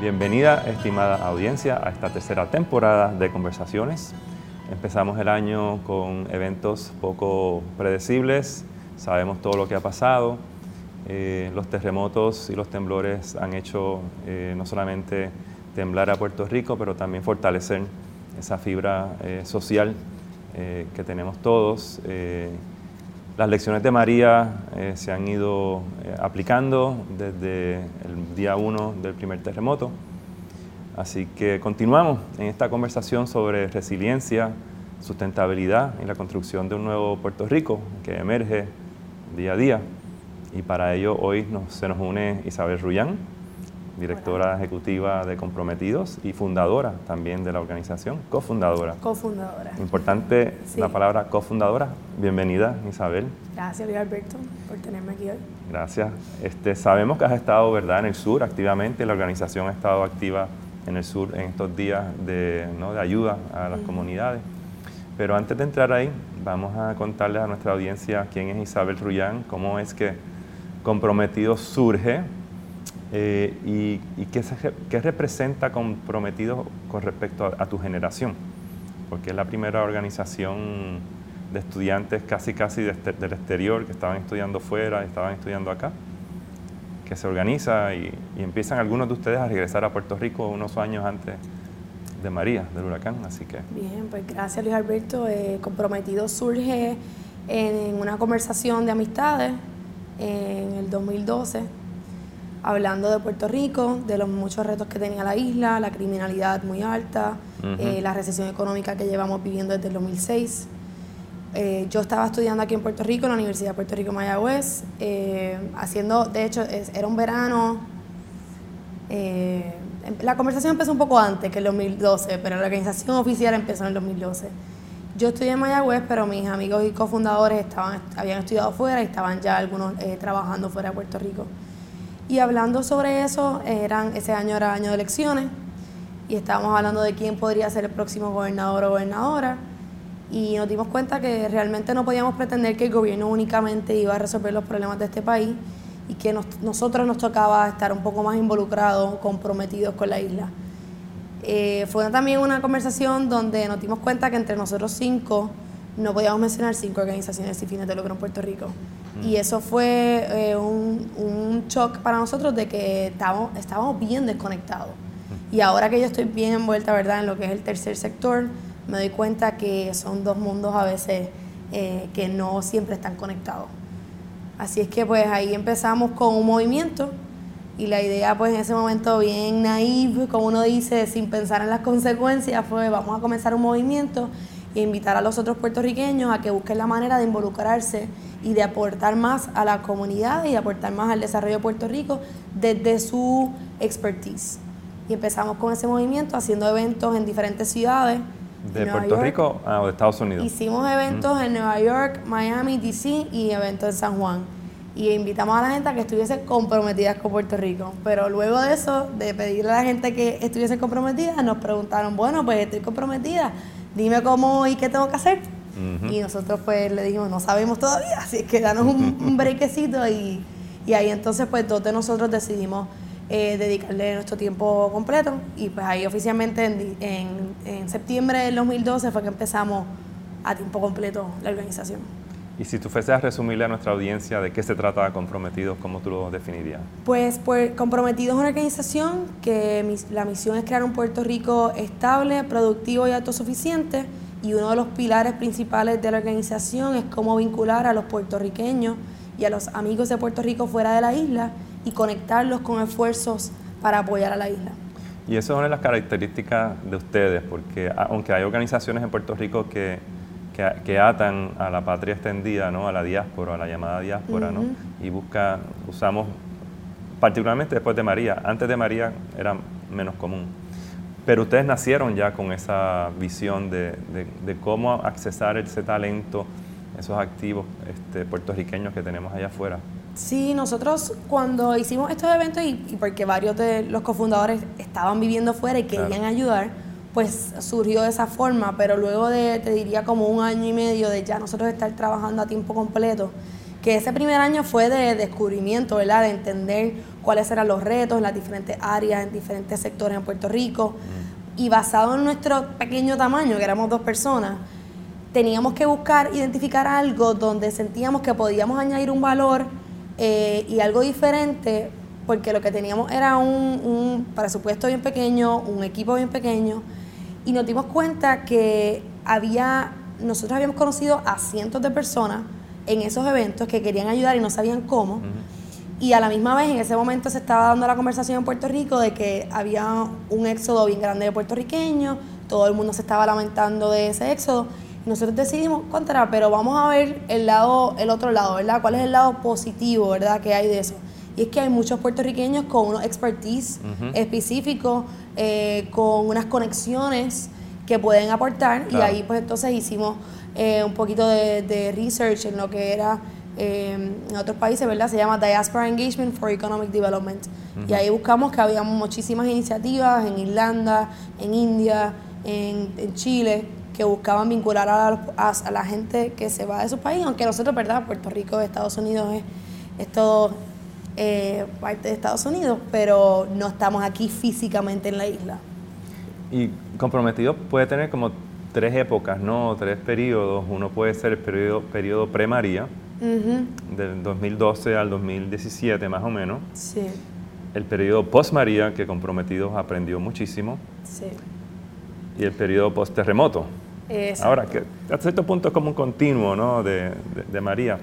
Bienvenida, estimada audiencia, a esta tercera temporada de Conversaciones. Empezamos el año con eventos poco predecibles, sabemos todo lo que ha pasado. Eh, los terremotos y los temblores han hecho eh, no solamente temblar a Puerto Rico, pero también fortalecer esa fibra eh, social que tenemos todos. Las lecciones de María eh, se han ido eh, aplicando desde el día 1 del primer terremoto. Así que continuamos en esta conversación sobre resiliencia, sustentabilidad y la construcción de un nuevo Puerto Rico que emerge día a día. Y para ello hoy se nos une Isabel Rullán, directora ejecutiva de Comprometidos y fundadora también de la organización, cofundadora. Cofundadora. Importante la palabra cofundadora. Bienvenida, Isabel. Gracias, Luis Alberto, por tenerme aquí hoy. Gracias. Este, sabemos que has estado ¿verdad? en el sur activamente, la organización ha estado activa en el sur en estos días de, ¿no? de ayuda a las comunidades. Pero antes de entrar ahí, vamos a contarles a nuestra audiencia quién es Isabel Rullán, cómo es que Comprometidos surge, eh, y, qué, representa comprometido con respecto a, tu generación, porque es la primera organización de estudiantes casi casi del exterior que estaban estudiando fuera, estaban estudiando acá, que se organiza y, empiezan algunos de ustedes a regresar a Puerto Rico unos años antes de María, del huracán, así que... Bien, pues gracias Luis Alberto. Eh, comprometido surge en una conversación de amistades en el 2012 hablando de Puerto Rico, de los muchos retos que tenía la isla, la criminalidad muy alta, eh, la recesión económica que llevamos viviendo desde el 2006. Eh, yo estaba estudiando aquí en Puerto Rico, en la Universidad de Puerto Rico Mayagüez, eh, haciendo, de hecho, era un verano. Em, la conversación empezó un poco antes que el 2012, pero la organización oficial empezó en el 2012. Yo estudié en Mayagüez, pero mis amigos y cofundadores estaban, habían estudiado fuera y estaban ya algunos trabajando fuera de Puerto Rico. Y hablando sobre eso, eran, ese año era año de elecciones y estábamos hablando de quién podría ser el próximo gobernador o gobernadora y nos dimos cuenta que realmente no podíamos pretender que el gobierno únicamente iba a resolver los problemas de este país y que nosotros nos tocaba estar un poco más involucrados, comprometidos con la isla. Eh, fue también una conversación donde nos dimos cuenta que entre nosotros cinco no podíamos mencionar cinco organizaciones sin fines de lucro en Puerto Rico. Y eso fue eh, un, un, shock para nosotros de que estábamos, estábamos bien desconectados. Y ahora que yo estoy bien envuelta, ¿verdad?, en lo que es el tercer sector, me doy cuenta que son dos mundos a veces eh, que no siempre están conectados. Así es que pues ahí empezamos con un movimiento y la idea pues en ese momento bien naive, como uno dice, sin pensar en las consecuencias, fue vamos a comenzar un movimiento e invitar a los otros puertorriqueños a que busquen la manera de involucrarse y de aportar más a la comunidad y aportar más al desarrollo de Puerto Rico desde su expertise. Y empezamos con ese movimiento haciendo eventos en diferentes ciudades. ¿De Puerto Rico o de Estados Unidos? Hicimos eventos en Nueva York, Miami, DC y eventos en San Juan. Y invitamos a la gente a que estuviese comprometida con Puerto Rico. Pero luego de eso, de pedirle a la gente que estuviese comprometida, nos preguntaron, bueno, pues estoy comprometida, dime cómo y qué tengo que hacer. Y nosotros pues le dijimos, no sabemos todavía, así que danos un, un brequecito y, y, ahí entonces pues dos de nosotros decidimos eh, dedicarle nuestro tiempo completo y pues ahí oficialmente en, en, en, septiembre del 2012 fue que empezamos a tiempo completo la organización. Y si tú fueses a resumirle a nuestra audiencia de qué se trata Comprometidos, ¿cómo tú lo definirías? Pues, pues Comprometidos es una organización que la misión es crear un Puerto Rico estable, productivo y autosuficiente. Y uno de los pilares principales de la organización es cómo vincular a los puertorriqueños y a los amigos de Puerto Rico fuera de la isla y conectarlos con esfuerzos para apoyar a la isla. Y eso es una de las características de ustedes, porque aunque hay organizaciones en Puerto Rico que que, atan a la patria extendida, ¿no? a la diáspora, a la llamada diáspora, ¿no? y busca, usamos, particularmente después de María, antes de María era menos común. Pero ustedes nacieron ya con esa visión de, cómo accesar ese talento, esos activos este, puertorriqueños que tenemos allá afuera. Sí, nosotros cuando hicimos estos eventos y, porque varios de los cofundadores estaban viviendo fuera y querían ayudar, pues surgió de esa forma, pero luego de, te diría, como un año y medio de ya nosotros estar trabajando a tiempo completo, que ese primer año fue de descubrimiento, ¿verdad? De entender cuáles eran los retos en las diferentes áreas, en diferentes sectores en Puerto Rico. Y basado en nuestro pequeño tamaño, que éramos dos personas, teníamos que buscar, identificar algo donde sentíamos que podíamos añadir un valor eh, y algo diferente, porque lo que teníamos era un, un presupuesto bien pequeño, un equipo bien pequeño, y nos dimos cuenta que había, nosotros habíamos conocido a cientos de personas en esos eventos que querían ayudar y no sabían cómo. Y a la misma vez en ese momento se estaba dando la conversación en Puerto Rico de que había un éxodo bien grande de puertorriqueños, todo el mundo se estaba lamentando de ese éxodo. Nosotros decidimos, contra, pero vamos a ver el lado, el otro lado, ¿verdad? ¿Cuál es el lado positivo, ¿verdad? que hay de eso? Y es que hay muchos puertorriqueños con unos expertise específicos, eh, con unas conexiones que pueden aportar. Y ahí pues entonces hicimos eh, un poquito de, research en lo que era eh, en otros países, ¿verdad? Se llama Diaspora Engagement for Economic Development. Y ahí buscamos que había muchísimas iniciativas en Irlanda, en India, en, Chile, que buscaban vincular a, la gente que se va de su país, aunque nosotros, ¿verdad? Puerto Rico, Estados Unidos es, es todo eh, parte de Estados Unidos, pero no estamos aquí físicamente en la isla. Y comprometido puede tener como tres épocas, ¿no? Tres periodos. Uno puede ser el periodo, periodo pre-María, del 2012 al 2017 más o menos. Sí. El periodo post-María, que Comprometidos aprendió muchísimo. Sí. Y el periodo post-terremoto. Ahora, que hasta cierto punto es como un continuo, ¿no? De, de, María.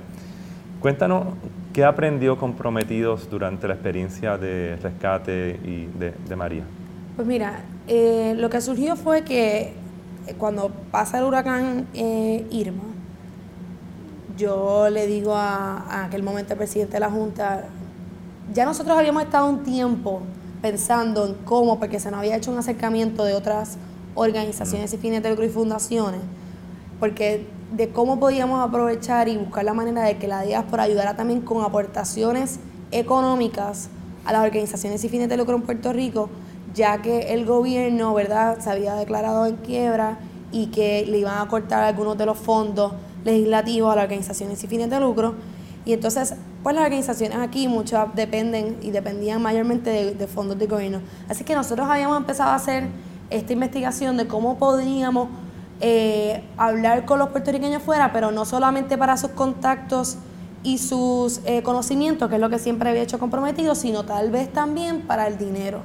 Cuéntanos qué aprendió Comprometidos durante la experiencia de rescate y de, de María. Pues mira, eh, lo que surgió fue que eh, cuando pasa el huracán eh, Irma, yo le digo a, aquel momento al presidente de la Junta, ya nosotros habíamos estado un tiempo pensando en cómo, porque se nos había hecho un acercamiento de otras organizaciones y fines de lucro y fundaciones, porque de cómo podíamos aprovechar y buscar la manera de que la diáspora ayudara también con aportaciones económicas a las organizaciones y fines de lucro en Puerto Rico, ya que el gobierno, ¿verdad?, se había declarado en quiebra y que le iban a cortar algunos de los fondos legislativos a las organizaciones y fines de lucro. Y entonces, pues las organizaciones aquí muchas dependen y dependían mayormente de, fondos de gobierno. Así que nosotros habíamos empezado a hacer esta investigación de cómo podríamos eh, hablar con los puertorriqueños fuera, pero no solamente para sus contactos y sus eh, conocimientos, que es lo que siempre había hecho comprometido, sino tal vez también para el dinero.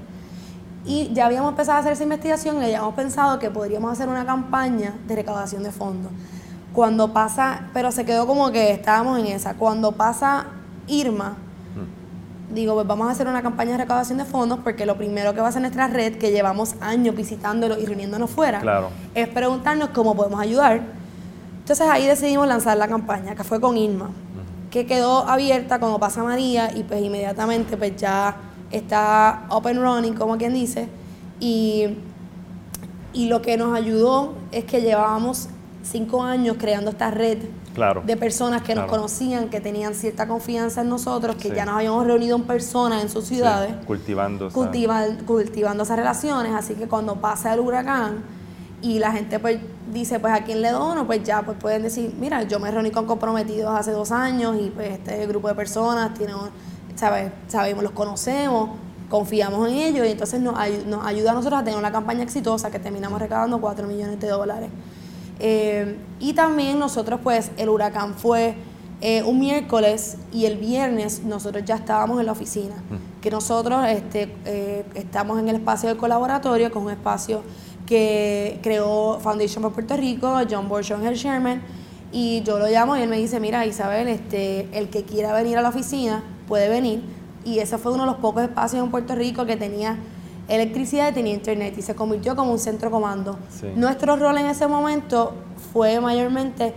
Y ya habíamos empezado a hacer esa investigación y habíamos pensado que podríamos hacer una campaña de recaudación de fondos. Cuando pasa, pero se quedó como que estábamos en esa. Cuando pasa Irma. Digo, pues vamos a hacer una campaña de recaudación de fondos porque lo primero que va a hacer nuestra red, que llevamos años visitándolo y reuniéndonos fuera, es preguntarnos cómo podemos ayudar. Entonces ahí decidimos lanzar la campaña, que fue con Irma, que quedó abierta cuando pasa María y pues inmediatamente pues ya está and running, como quien dice, y, y lo que nos ayudó es que llevábamos cinco años creando esta red de personas que nos conocían, que tenían cierta confianza en nosotros, que ya nos habíamos reunido en persona en sus ciudades. cultivando, cultivando esas relaciones, así que cuando pasa el huracán y la gente pues dice, pues a quién le dono, pues ya pues pueden decir, mira, yo me reuní con comprometidos hace dos años y pues este grupo de personas tiene sabemos, los conocemos, confiamos en ellos y entonces nos, ayuda a nosotros a tener una campaña exitosa que terminamos recaudando 4 millones de dólares. Eh, y también nosotros, pues, el huracán fue eh, un miércoles y el viernes nosotros ya estábamos en la oficina. Mm. Que nosotros este, eh, estamos en el espacio del colaboratorio, con un espacio que creó Foundation for Puerto Rico, John Borchon es el chairman, y yo lo llamo y él me dice, mira Isabel, este, el que quiera venir a la oficina, puede venir. Y ese fue uno de los pocos espacios en Puerto Rico que tenía electricidad y tenía internet y se convirtió como un centro comando. Nuestro rol en ese momento fue mayormente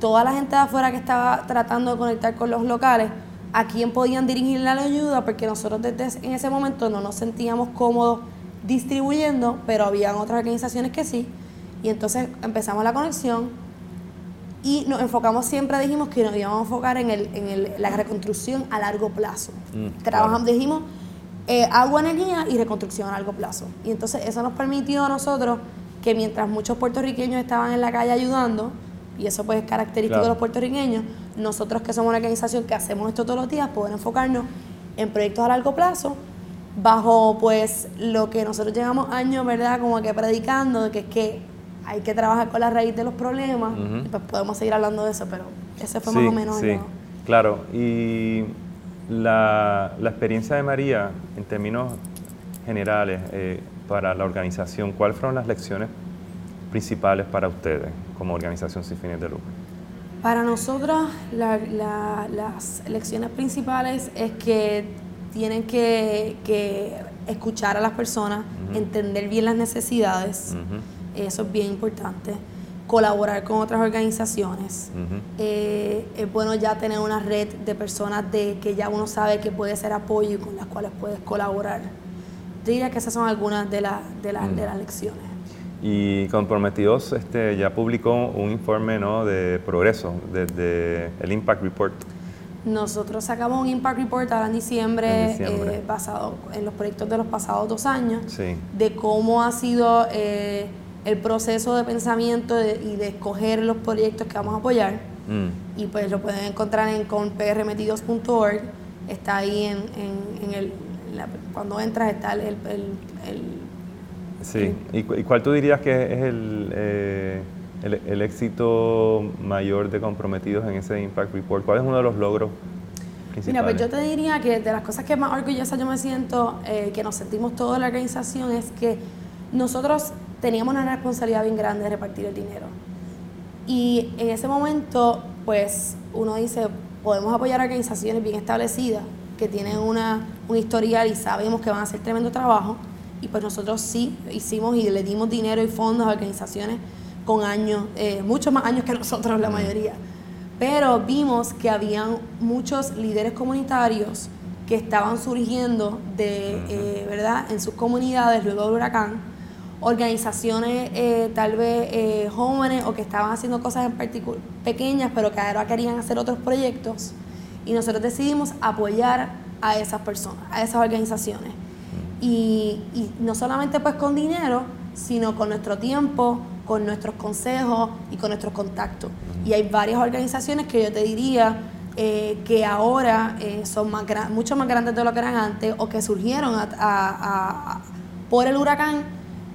toda la gente de afuera que estaba tratando de conectar con los locales, a quién podían dirigir la ayuda, porque nosotros desde en ese momento no nos sentíamos cómodos distribuyendo, pero habían otras organizaciones que sí. Y entonces empezamos la conexión, y nos enfocamos siempre, dijimos que nos íbamos a enfocar en, el, en el, la reconstrucción a largo plazo. Mm, Trabajamos, dijimos, eh, agua, energía y reconstrucción a largo plazo. Y entonces eso nos permitió a nosotros que mientras muchos puertorriqueños estaban en la calle ayudando, y eso pues es característico de los puertorriqueños, nosotros que somos una organización que hacemos esto todos los días, poder enfocarnos en proyectos a largo plazo, bajo pues lo que nosotros llevamos años, ¿verdad? Como que predicando, de que es que hay que trabajar con la raíz de los problemas, y pues podemos seguir hablando de eso, pero ese fue más o menos... Sí, claro, y la, la, experiencia de María en términos generales eh, para la organización, ¿cuáles fueron las lecciones principales para ustedes como organización sin fines de lucro? Para nosotros las lecciones principales es que tienen que, escuchar a las personas, entender bien las necesidades, eso es bien importante, colaborar con otras organizaciones. Eh, es bueno ya tener una red de personas de que ya uno sabe que puede ser apoyo y con las cuales puedes colaborar. diría que esas son algunas de, de, de las lecciones. Y Comprometidos este, ya publicó un informe ¿no? de progreso desde el Impact Report. Nosotros sacamos un Impact Report ahora en diciembre, eh, basado en los proyectos de los pasados dos años, de cómo ha sido eh, el proceso de pensamiento y de escoger los proyectos que vamos a apoyar. Mm. Y pues lo pueden encontrar en conprmetidos.org. Está ahí en, en, el, cuando entras está el Sí, ¿Y, cuál tú dirías que es eh, el, el, éxito mayor de comprometidos en ese Impact Report? ¿Cuál es uno de los logros principales? Mira, pues yo te diría que de las cosas que más orgullosa yo me siento, eh, que nos sentimos toda la organización, es que nosotros teníamos una responsabilidad bien grande de repartir el dinero. Y en ese momento, pues uno dice, podemos apoyar organizaciones bien establecidas, que tienen una, un historial y sabemos que van a hacer tremendo trabajo, y pues nosotros sí hicimos y le dimos dinero y fondos a organizaciones con años, eh, muchos más años que nosotros la mayoría. Pero vimos que habían muchos líderes comunitarios que estaban surgiendo de, eh, ¿verdad? en sus comunidades luego del huracán, organizaciones eh, tal vez jóvenes o que estaban haciendo cosas en pequeñas, pero que ahora querían hacer otros proyectos. Y nosotros decidimos apoyar a esas personas, a esas organizaciones y, no solamente pues con dinero, sino con nuestro tiempo, con nuestros consejos y con nuestros contactos. Y hay varias organizaciones que yo te diría eh, que ahora eh, son más mucho más grandes de lo que eran antes o que surgieron por el huracán,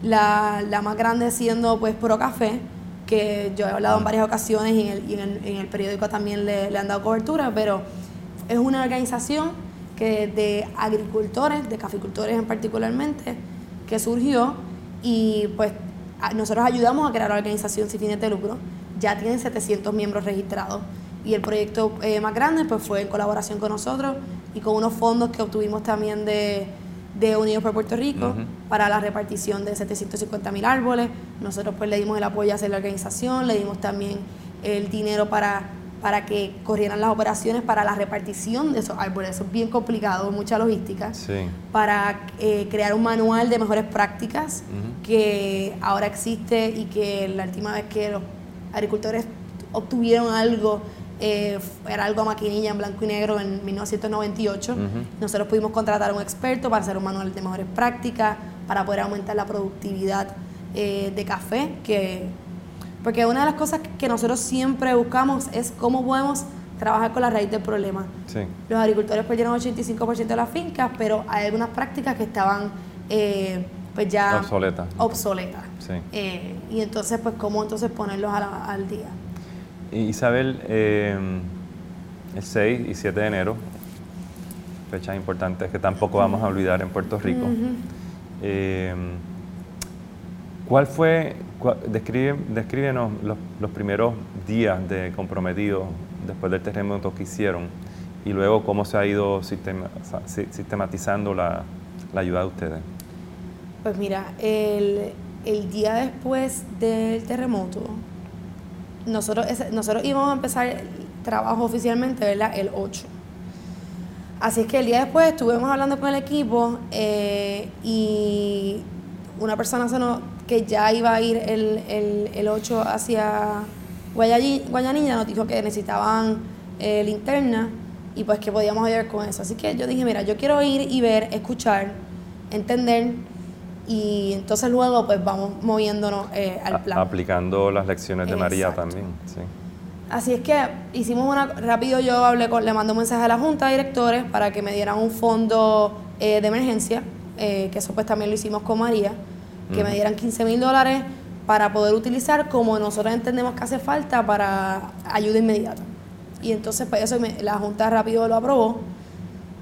la, más grande siendo pues Café, que yo he hablado en varias ocasiones y en el, periódico también le, le han dado cobertura, pero es una organización que de agricultores, de caficultores en particularmente, que surgió y pues nosotros ayudamos a crear la organización sin fines de lucro. Ya tienen 700 miembros registrados y el proyecto eh, más grande pues fue en colaboración con nosotros y con unos fondos que obtuvimos también de, de Unidos por Puerto Rico para la repartición de 750 mil árboles. Nosotros pues le dimos el apoyo a hacer la organización, le dimos también el dinero para para que corrieran las operaciones para la repartición de esos árboles. Eso es bien complicado, mucha logística. Para eh, crear un manual de mejores prácticas que ahora existe y que la última vez que los agricultores obtuvieron algo eh, era algo a maquinilla en blanco y negro en 1998. Nosotros pudimos contratar a un experto para hacer un manual de mejores prácticas, para poder aumentar la productividad eh, de café, que porque una de las cosas que nosotros siempre buscamos es cómo podemos trabajar con la raíz del problema. Los agricultores perdieron 85% de las fincas, pero hay algunas prácticas que estaban eh, pues ya obsoletas. Obsoleta. Eh, y entonces, pues, ¿cómo entonces ponerlos al día? Isabel, eh, el 6 y 7 de enero, fechas importantes que tampoco vamos a olvidar en Puerto Rico. ¿Cuál fue, describe, descríbenos los, primeros días de comprometido después del terremoto que hicieron y luego cómo se ha ido sistematizando la, ayuda de ustedes? Pues mira, el, día después del terremoto, nosotros, nosotros íbamos a empezar el trabajo oficialmente, ¿verdad? El 8. Así es que el día después estuvimos hablando con el equipo eh, y una persona se nos que ya iba a ir el, el, 8 hacia Guayanilla, nos dijo que necesitaban eh, linterna y pues que podíamos ayudar con eso. Así que yo dije, mira, yo quiero ir y ver, escuchar, entender y entonces luego pues vamos moviéndonos eh, al plan. aplicando las lecciones de María también, sí. Así es que hicimos una, rápido yo hablé con, le mandé un mensaje a la Junta de Directores para que me dieran un fondo eh, de emergencia, eh, que eso pues también lo hicimos con María, que me dieran 15 mil dólares para poder utilizar como nosotros entendemos que hace falta para ayuda inmediata. Y entonces pues eso la Junta rápido lo aprobó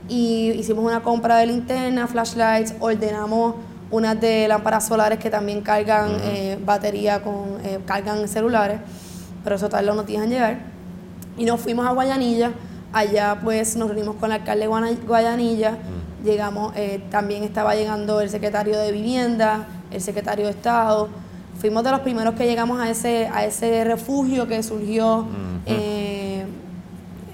y hicimos una compra de linterna, flashlights, ordenamos unas de lámparas solares que también cargan eh, batería con cargan celulares pero eso tal unos días en llegar. Y nos fuimos a Guayanilla, allá pues nos reunimos con el alcalde de Guayanilla, llegamos, eh, también estaba llegando el secretario de Vivienda, el secretario de Estado, fuimos de los primeros que llegamos a ese, a ese refugio que surgió eh,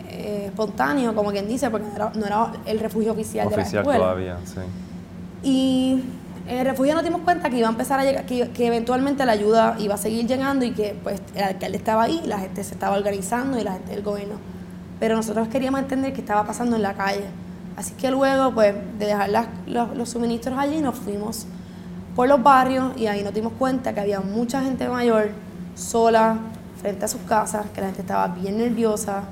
eh, espontáneo, como quien dice, porque no era, el refugio oficial, de la escuela. todavía, sí. Y en el refugio nos dimos cuenta que iba a empezar a llegar, que, eventualmente la ayuda iba a seguir llegando y que pues el alcalde estaba ahí, la gente se estaba organizando y la gente del gobierno. Pero nosotros queríamos entender qué estaba pasando en la calle. Así que luego pues de dejar los, suministros allí nos fuimos por los barrios y ahí nos dimos cuenta que había mucha gente mayor sola frente a sus casas, que la gente estaba bien nerviosa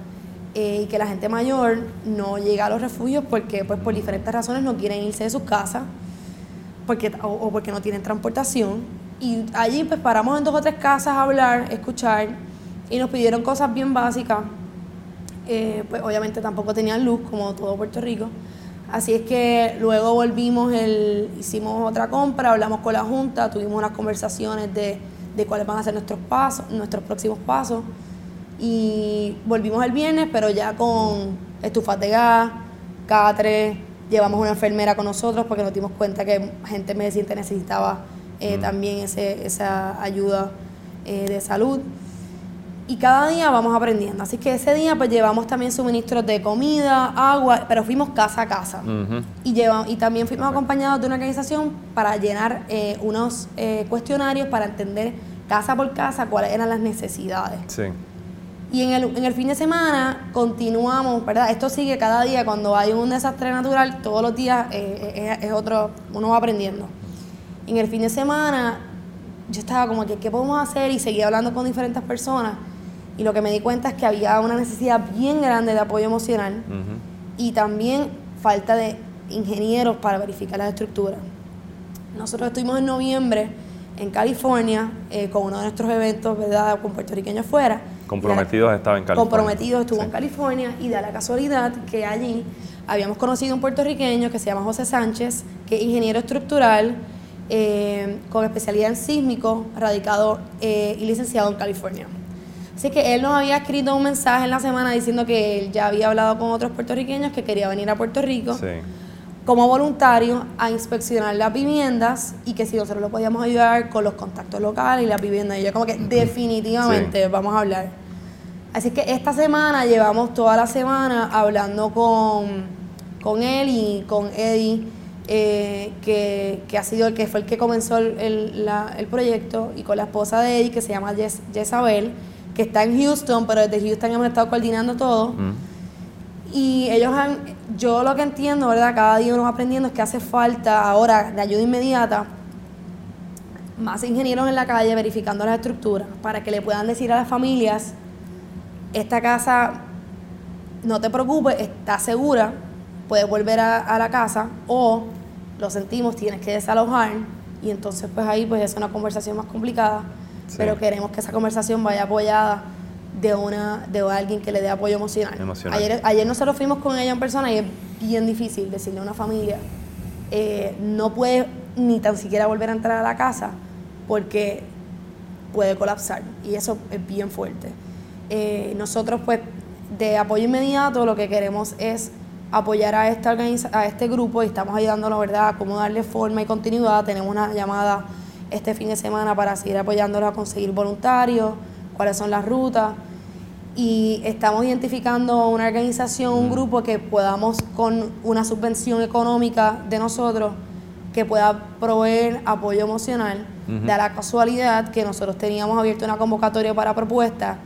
eh, y que la gente mayor no llega a los refugios porque pues por diferentes razones no quieren irse de sus casas porque, o, porque no tienen transportación. Y allí pues paramos en dos o tres casas a hablar, escuchar, y nos pidieron cosas bien básicas. Eh, pues obviamente tampoco tenían luz, como todo Puerto Rico. Así es que luego volvimos, el, hicimos otra compra, hablamos con la Junta, tuvimos unas conversaciones de, de cuáles van a ser nuestros pasos, nuestros próximos pasos. Y volvimos el viernes, pero ya con estufas de gas, catres, Llevamos una enfermera con nosotros porque nos dimos cuenta que gente medicina necesitaba eh, mm. también ese, esa ayuda eh, de salud. Y cada día vamos aprendiendo. Así que ese día pues llevamos también suministros de comida, agua, pero fuimos casa a casa. y, llevamos, y también fuimos acompañados de una organización para llenar eh, unos cuestionarios para entender casa por casa cuáles eran las necesidades. Sí. Y en el, en el fin de semana continuamos, ¿verdad? Esto sigue cada día, cuando hay un desastre natural, todos los días eh, eh, es, otro, uno va aprendiendo. En el fin de semana yo estaba como que, ¿qué podemos hacer? Y seguía hablando con diferentes personas. Y lo que me di cuenta es que había una necesidad bien grande de apoyo emocional y también falta de ingenieros para verificar las estructuras. Nosotros estuvimos en noviembre en California eh, con uno de nuestros eventos, ¿verdad?, con puertorriqueños fuera Comprometidos estaba en California. Comprometidos estuvo en California y da la casualidad que allí habíamos conocido un puertorriqueño que se llama José Sánchez, que es ingeniero estructural eh, con especialidad en sísmico, radicado eh, y licenciado en California. Así que él nos había escrito un mensaje en la semana diciendo que él ya había hablado con otros puertorriqueños que quería venir a Puerto Rico como voluntario a inspeccionar las viviendas y que si nosotros lo podíamos ayudar con los contactos locales y las viviendas. Y yo como que definitivamente vamos a hablar. Así que esta semana llevamos toda la semana hablando con, con él y con Eddie, eh, que, que, ha sido el que fue el que comenzó el, el, proyecto, y con la esposa de Eddie, que se llama Jess, Jezabel, que está en Houston, pero desde Houston hemos estado coordinando todo. Y ellos han, yo lo que entiendo, ¿verdad? Cada día uno va aprendiendo es que hace falta ahora de ayuda inmediata más ingenieros en la calle verificando las estructuras para que le puedan decir a las familias, esta casa, no te preocupes, está segura, puedes volver a, la casa o lo sentimos, tienes que desalojar y entonces pues ahí pues es una conversación más complicada, pero queremos que esa conversación vaya apoyada de una de alguien que le dé apoyo emocional. Ayer, ayer nosotros fuimos con ella en persona y es bien difícil decirle a una familia, eh, no puede ni tan siquiera volver a entrar a la casa porque puede colapsar y eso es bien fuerte. Eh, nosotros pues de apoyo inmediato lo que queremos es apoyar a, esta a este grupo y estamos ayudándolo, ¿verdad?, a cómo darle forma y continuidad. Tenemos una llamada este fin de semana para seguir apoyándolo a conseguir voluntarios, cuáles son las rutas. Y estamos identificando una organización, un grupo que podamos con una subvención económica de nosotros que pueda proveer apoyo emocional. De la casualidad que nosotros teníamos abierta una convocatoria para propuestas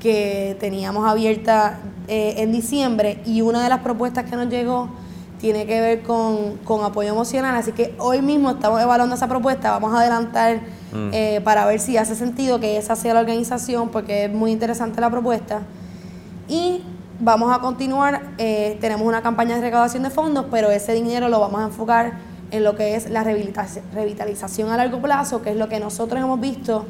que teníamos abierta eh, en diciembre y una de las propuestas que nos llegó tiene que ver con, con, apoyo emocional, así que hoy mismo estamos evaluando esa propuesta, vamos a adelantar mm. eh, para ver si hace sentido que esa sea la organización, porque es muy interesante la propuesta. Y vamos a continuar, eh, tenemos una campaña de recaudación de fondos, pero ese dinero lo vamos a enfocar en lo que es la revitalización a largo plazo, que es lo que nosotros hemos visto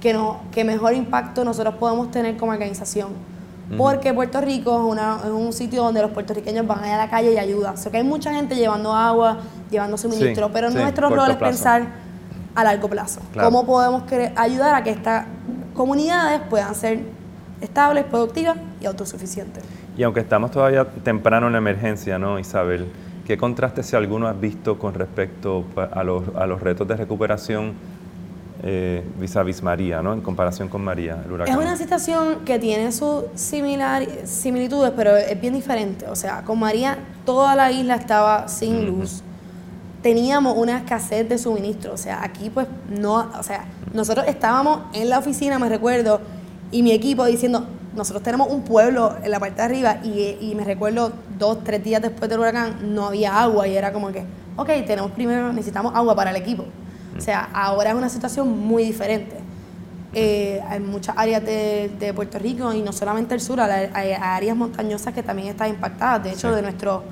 que, no, que mejor impacto nosotros podemos tener como organización porque Puerto Rico es, una, es, un sitio donde los puertorriqueños van a la calle y ayudan. O sea, que hay mucha gente llevando agua, llevando suministro, pero nuestro rol es pensar a largo plazo. ¿Cómo podemos ayudar a que estas comunidades puedan ser estables, productivas y autosuficientes? Y aunque estamos todavía temprano en la emergencia, ¿no, Isabel? ¿Qué contraste si alguno has visto con respecto a los, a los retos de recuperación eh, vis a vis María, ¿no? En comparación con María, el huracán. Es una situación que tiene sus similar, similitudes, pero es bien diferente. O sea, con María toda la isla estaba sin luz. Teníamos una escasez de suministro. O sea, aquí pues no, o sea, nosotros estábamos en la oficina, me recuerdo, y mi equipo diciendo, nosotros tenemos un pueblo en la parte de arriba y, y me recuerdo dos, tres días después del huracán no había agua y era como que, ok, tenemos primero, necesitamos agua para el equipo. O sea, ahora es una situación muy diferente. Eh, hay muchas áreas de, Puerto Rico y no solamente el sur, hay, áreas montañosas que también están impactadas. De hecho, de nuestros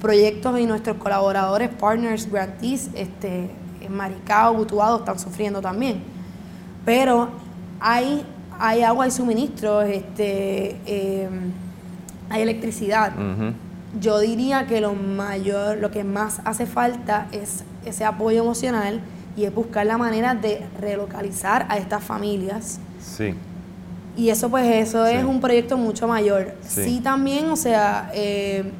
proyectos y nuestros colaboradores, partners, grantees, este, en Maricao, Butuado están sufriendo también. Pero hay, hay agua y suministros, este, em, hay electricidad. Yo diría que lo mayor, lo que más hace falta es ese apoyo emocional y es buscar la manera de relocalizar a estas familias. Sí. Y eso pues eso es un proyecto mucho mayor. Sí, también, o sea, eh,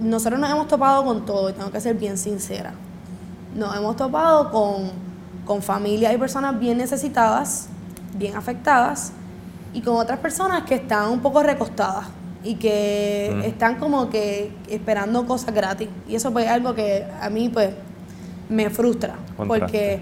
nosotros nos hemos topado con todo, y tengo que ser bien sincera. Nos hemos topado con, con familias y personas bien necesitadas, bien afectadas, y con otras personas que están un poco recostadas y que mm. están como que esperando cosas gratis. Y eso pues es algo que a mí pues me frustra. Porque,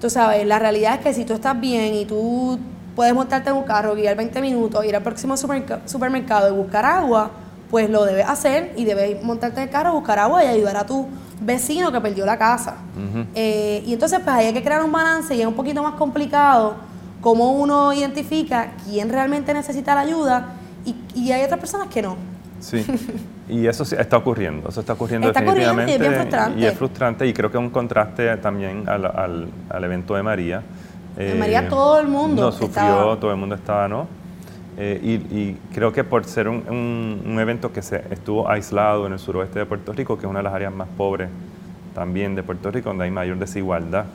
tú sabes, la realidad es que si tú estás bien y tú puedes montarte en un carro, guiar 20 minutos, ir al próximo supermercado y buscar agua, pues lo debes hacer y debes montarte en el carro, buscar agua y ayudar a tu vecino que perdió la casa. Eh, y entonces, pues ahí hay que crear un balance y es un poquito más complicado cómo uno identifica quién realmente necesita la ayuda y, y hay otras personas que no. Sí. Y eso está ocurriendo, eso está ocurriendo definitivamente. y es bien frustrante. Y es frustrante y creo que es un contraste también al, al, al evento de María. En María todo el mundo no sufrió, todo el mundo estaba, ¿no? Eh, y, y, creo que por ser un, un, evento que se estuvo aislado en el suroeste de Puerto Rico, que es una de las áreas más pobres también de Puerto Rico, donde hay mayor desigualdad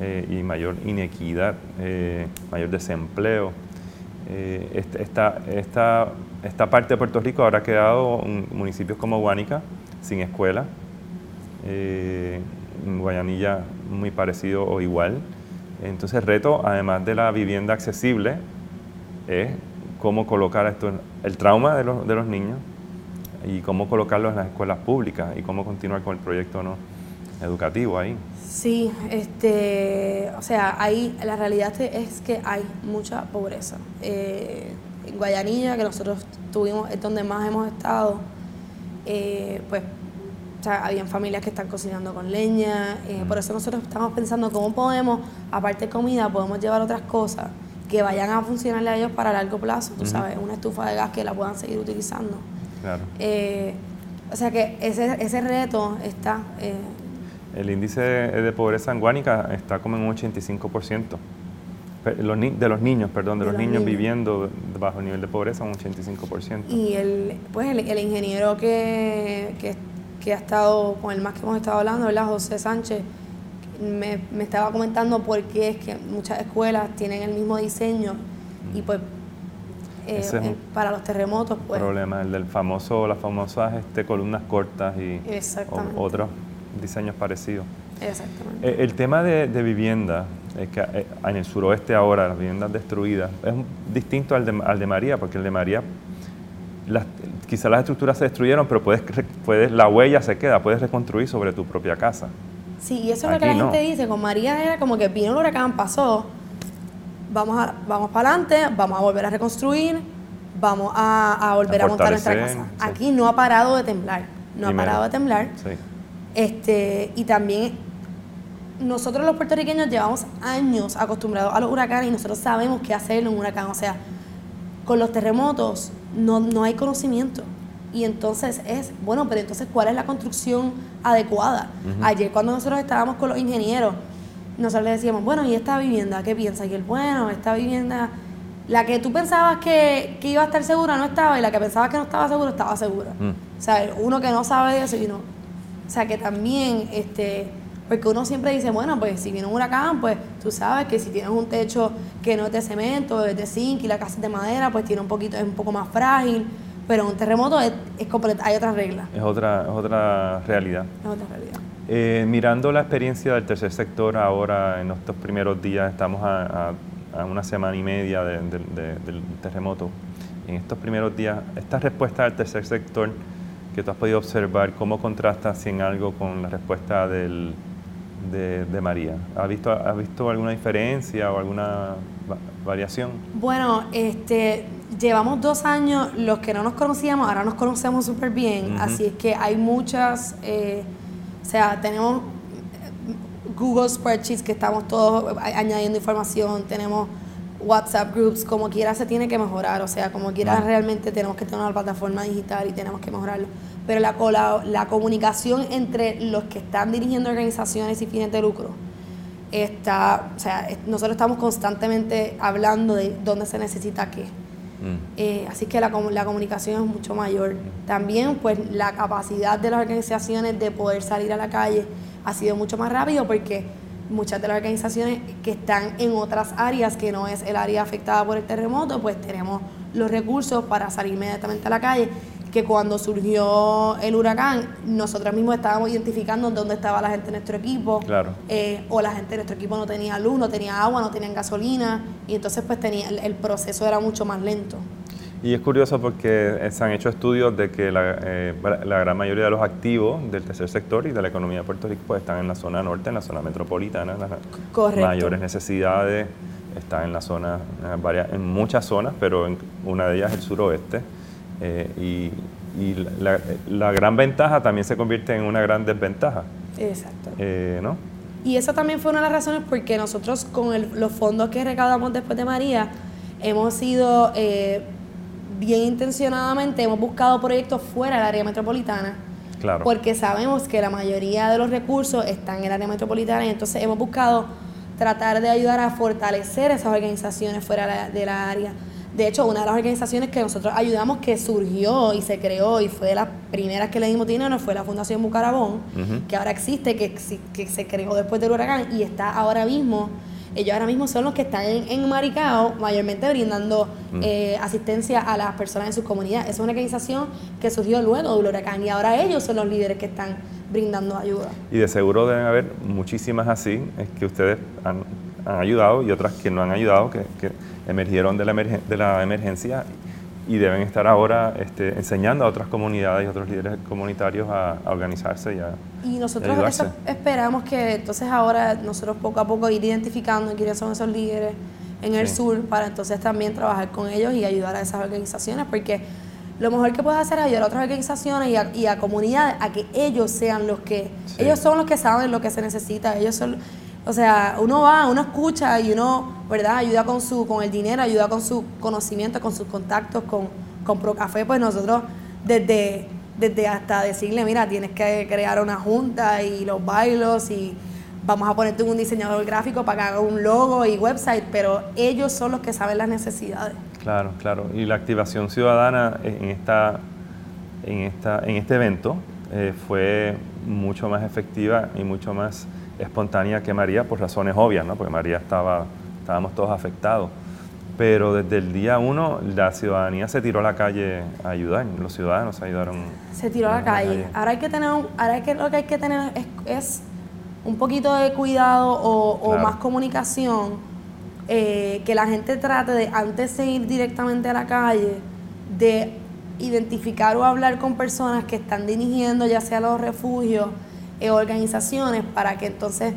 eh, y mayor inequidad, eh, mayor desempleo, esta, esta esta parte de Puerto Rico habrá quedado municipios como Guánica, sin escuela, eh, Guayanilla muy parecido o igual. Entonces el reto, además de la vivienda accesible, es cómo colocar esto, el trauma de los, de los niños y cómo colocarlos en las escuelas públicas y cómo continuar con el proyecto ¿no? educativo ahí. Sí, este, o sea, ahí la realidad es que hay mucha pobreza. Eh, en Guayanilla, que nosotros tuvimos, es donde más hemos estado, eh, pues o sea, habían familias que están cocinando con leña, eh, por eso nosotros estamos pensando cómo podemos, aparte de comida, podemos llevar otras cosas que vayan a funcionarle a ellos para largo plazo, tú sabes, una estufa de gas que la puedan seguir utilizando. Claro. Eh, o sea que ese, ese reto está... el índice de pobreza en Guánica está como en un 85% de los niños, perdón, de, los, niños, viviendo bajo el nivel de pobreza, un 85%. Y el, pues el, ingeniero que, que, ha estado, con el más que hemos estado hablando, ¿verdad? José Sánchez, me, me estaba comentando por qué es que muchas escuelas tienen el mismo diseño y pues eh, eh, para los terremotos pues. problema el del famoso las famosas este, columnas cortas y otros diseños parecidos exactamente eh, el tema de, de vivienda es que eh, en el suroeste ahora, las viviendas destruidas, es distinto al de, al de María, porque el de María, las, quizás las estructuras se destruyeron, pero puedes, puedes, la huella se queda, puedes reconstruir sobre tu propia casa. Sí, y eso es lo que la gente dice, con María era como que vino el huracán, pasó, vamos, a, vamos para adelante, vamos a volver a reconstruir, vamos a, volver a, montar nuestra casa. Aquí no ha parado de temblar, no ha parado de temblar. Sí. Este, y también nosotros los puertorriqueños llevamos años acostumbrados a los huracanes y nosotros sabemos qué hacer en un huracán. O sea, con los terremotos no, no hay conocimiento. Y entonces es, bueno, pero entonces, ¿cuál es la construcción adecuada? Ayer cuando nosotros estábamos con los ingenieros, nosotros le decíamos, bueno, ¿y esta vivienda qué piensa? Y él, bueno, esta vivienda, la que tú pensabas que, iba a estar segura no estaba y la que pensabas que no estaba segura estaba segura. Mm. O sea, uno que no sabe de eso y no. O sea, que también, este, porque uno siempre dice, bueno, pues si viene un huracán, pues tú sabes que si tienes un techo que no es de cemento, es de zinc y la casa es de madera, pues tiene un poquito, es un poco más frágil. Pero un terremoto es, es hay otras reglas. Es otra, es otra realidad. Es otra realidad. Eh, mirando la experiencia del tercer sector ahora, en estos primeros días, estamos a, una semana y media del terremoto. En estos primeros días, esta respuesta del tercer sector que tú has podido observar, ¿cómo contrasta en algo con la respuesta del, de, María? ¿Has visto, ¿Has visto alguna diferencia o alguna variación? Bueno, este, llevamos dos años, los que no nos conocíamos, ahora nos conocemos súper bien, así es que hay muchas... Eh, o sea, tenemos Google Spreadsheets que estamos todos añadiendo información, tenemos WhatsApp groups, como quiera se tiene que mejorar, o sea, como quiera realmente tenemos que tener una plataforma digital y tenemos que mejorarlo. Pero la, la, la comunicación entre los que están dirigiendo organizaciones y fines de lucro está, o sea, nosotros estamos constantemente hablando de dónde se necesita qué. Mm. Eh, así que la, la, comunicación es mucho mayor. También pues la capacidad de las organizaciones de poder salir a la calle ha sido mucho más rápido porque muchas de las organizaciones que están en otras áreas que no es el área afectada por el terremoto, pues tenemos los recursos para salir inmediatamente a la calle que cuando surgió el huracán, nosotros mismos estábamos identificando dónde estaba la gente de nuestro equipo, claro. Eh, o la gente de nuestro equipo no tenía luz, no tenía agua, no tenían gasolina, y entonces pues tenía, el, proceso era mucho más lento. Y es curioso porque se han hecho estudios de que la, eh, la, gran mayoría de los activos del tercer sector y de la economía de Puerto Rico pues, están en la zona norte, en la zona metropolitana. Las mayores necesidades están en la zona, en, varias, en muchas zonas, pero en una de ellas el suroeste. Eh, y, la, gran ventaja también se convierte en una gran desventaja. Exacto. Eh, ¿no? Y eso también fue una de las razones porque nosotros con los fondos que recaudamos después de María hemos sido eh, bien intencionadamente, hemos buscado proyectos fuera del área metropolitana. Claro. Porque sabemos que la mayoría de los recursos están en el área metropolitana y entonces hemos buscado tratar de ayudar a fortalecer esas organizaciones fuera de la área de hecho, una de las organizaciones que nosotros ayudamos que surgió y se creó y fue de las primeras que le dimos dinero fue la Fundación Bucarabón, que ahora existe, que, que se creó después del huracán y está ahora mismo ellos ahora mismo son los que están en, Maricao, mayormente brindando mm. eh, asistencia a las personas en su comunidad. Es una organización que surgió luego del huracán y ahora ellos son los líderes que están brindando ayuda. Y de seguro deben haber muchísimas así, es que ustedes han, ayudado y otras que no han ayudado, que, que emergieron de la, de la emergencia y deben estar ahora este, enseñando a otras comunidades y otros líderes comunitarios a, organizarse y a Y nosotros esperamos que entonces ahora nosotros poco a poco ir identificando quiénes son esos líderes en el sur para entonces también trabajar con ellos y ayudar a esas organizaciones porque lo mejor que puedes hacer es ayudar a otras organizaciones y a, y a comunidades a que ellos sean los que, ellos son los que saben lo que se necesita, ellos son o sea, uno va, uno escucha y uno, ¿verdad? Ayuda con su, con el dinero, ayuda con su conocimiento, con sus contactos, con, con Procafé, pues nosotros desde, desde hasta decirle, mira, tienes que crear una junta y los bailos y vamos a ponerte un diseñador gráfico para que haga un logo y website, pero ellos son los que saben las necesidades. Claro, claro. Y la activación ciudadana en esta, en esta, en este evento eh, fue mucho más efectiva y mucho más espontánea que María por razones obvias, ¿no? porque María estaba, estábamos todos afectados. Pero desde el día uno la ciudadanía se tiró a la calle a ayudar, los ciudadanos ayudaron. Se tiró a la calle. Ahora hay que tener, ahora que, lo que hay que tener es, un poquito de cuidado o, más comunicación, eh, que la gente trate de, antes de ir directamente a la calle, de identificar o hablar con personas que están dirigiendo ya sea los refugios, eh, organizaciones para que entonces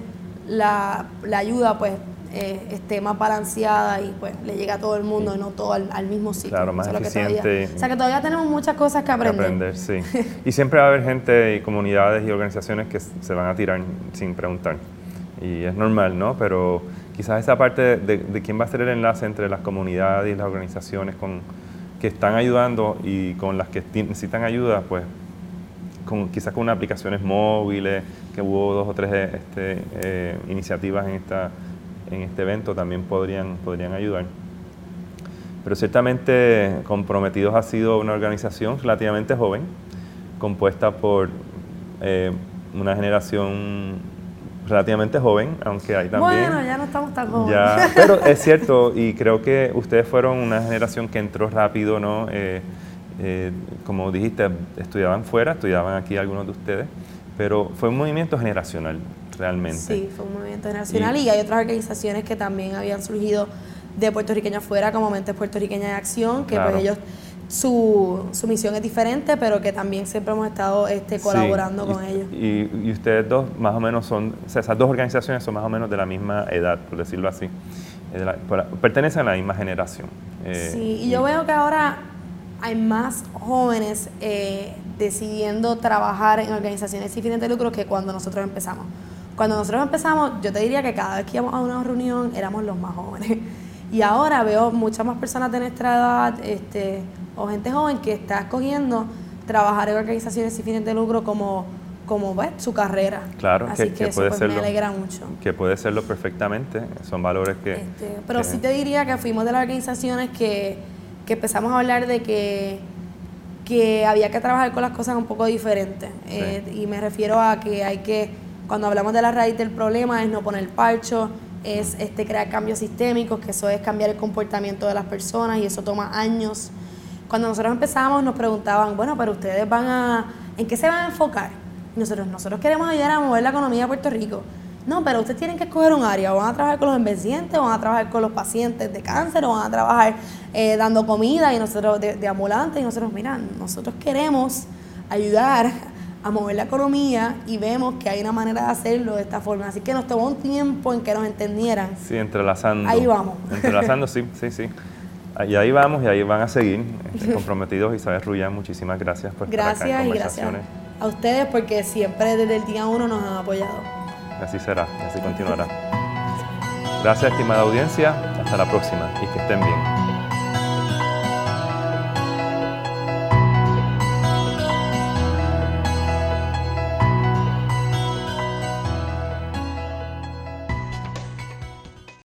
la, ayuda pues eh, esté más balanceada y pues le llegue a todo el mundo y no todo al, mismo sitio. Claro, más eficiente. o sea que todavía tenemos muchas cosas que aprender. aprender, sí. y siempre va a haber gente y comunidades y organizaciones que se van a tirar sin preguntar. Y es normal, ¿no? Pero quizás esa parte de, quién va a ser el enlace entre las comunidades y las organizaciones con, que están ayudando y con las que necesitan ayuda, pues con, quizás con unas aplicaciones móviles, que hubo dos o tres este, eh, iniciativas en esta en este evento también podrían, podrían ayudar. Pero ciertamente Comprometidos ha sido una organización relativamente joven, compuesta por eh, una generación relativamente joven, aunque hay también... Bueno, ya no estamos tan jóvenes. pero es cierto, y creo que ustedes fueron una generación que entró rápido, ¿no? Eh, eh, como dijiste, estudiaban fuera, estudiaban aquí algunos de ustedes, pero fue un movimiento generacional realmente. Sí, fue un movimiento nacional y, hay otras organizaciones que también habían surgido de puertorriqueños fuera, como Mentes Puertorriqueñas de Acción, que pues ellos su, su, misión es diferente, pero que también siempre hemos estado este, colaborando con ellos. Y, ustedes dos más o menos son, o sea, esas dos organizaciones son más o menos de la misma edad, por decirlo así. pertenecen a la misma generación. Eh, sí, y yo veo que ahora hay más jóvenes eh, decidiendo trabajar en organizaciones sin fines de lucro que cuando nosotros empezamos. Cuando nosotros empezamos, yo te diría que cada vez que íbamos a una reunión éramos los más jóvenes. Y ahora veo muchas más personas de nuestra edad este, o gente joven que está escogiendo trabajar en organizaciones sin fines de lucro como, como pues, su carrera. Claro, Así que, puede pues, serlo, me alegra mucho. Que puede serlo perfectamente, son valores que... Este, pero sí te diría que fuimos de las organizaciones que, que empezamos a hablar de que que había que trabajar con las cosas un poco diferentes. Eh, y me refiero a que hay que cuando hablamos de la raíz del problema es no poner parcho, es este, crear cambios sistémicos, que eso es cambiar el comportamiento de las personas y eso toma años. Cuando nosotros empezamos nos preguntaban, bueno, pero ustedes van a, ¿en qué se van a enfocar? nosotros, nosotros queremos ayudar a mover la economía de Puerto Rico. No, pero ustedes tienen que escoger un área, o van a trabajar con los envejecientes, o van a trabajar con los pacientes de cáncer, o van a trabajar eh, dando comida y nosotros de, de ambulantes, y nosotros, mira, nosotros queremos ayudar a mover la economía y vemos que hay una manera de hacerlo de esta forma. Así que nos tomó un tiempo en que nos entendieran. Sí, entrelazando. Ahí vamos. Entrelazando, sí, sí, sí. Y ahí vamos y ahí van a seguir este, comprometidos. Isabel Rullán, muchísimas gracias por gracias estar acá en y gracias a ustedes porque siempre desde el día uno nos han apoyado. Así será, así continuará. Gracias, estimada audiencia. Hasta la próxima y que estén bien.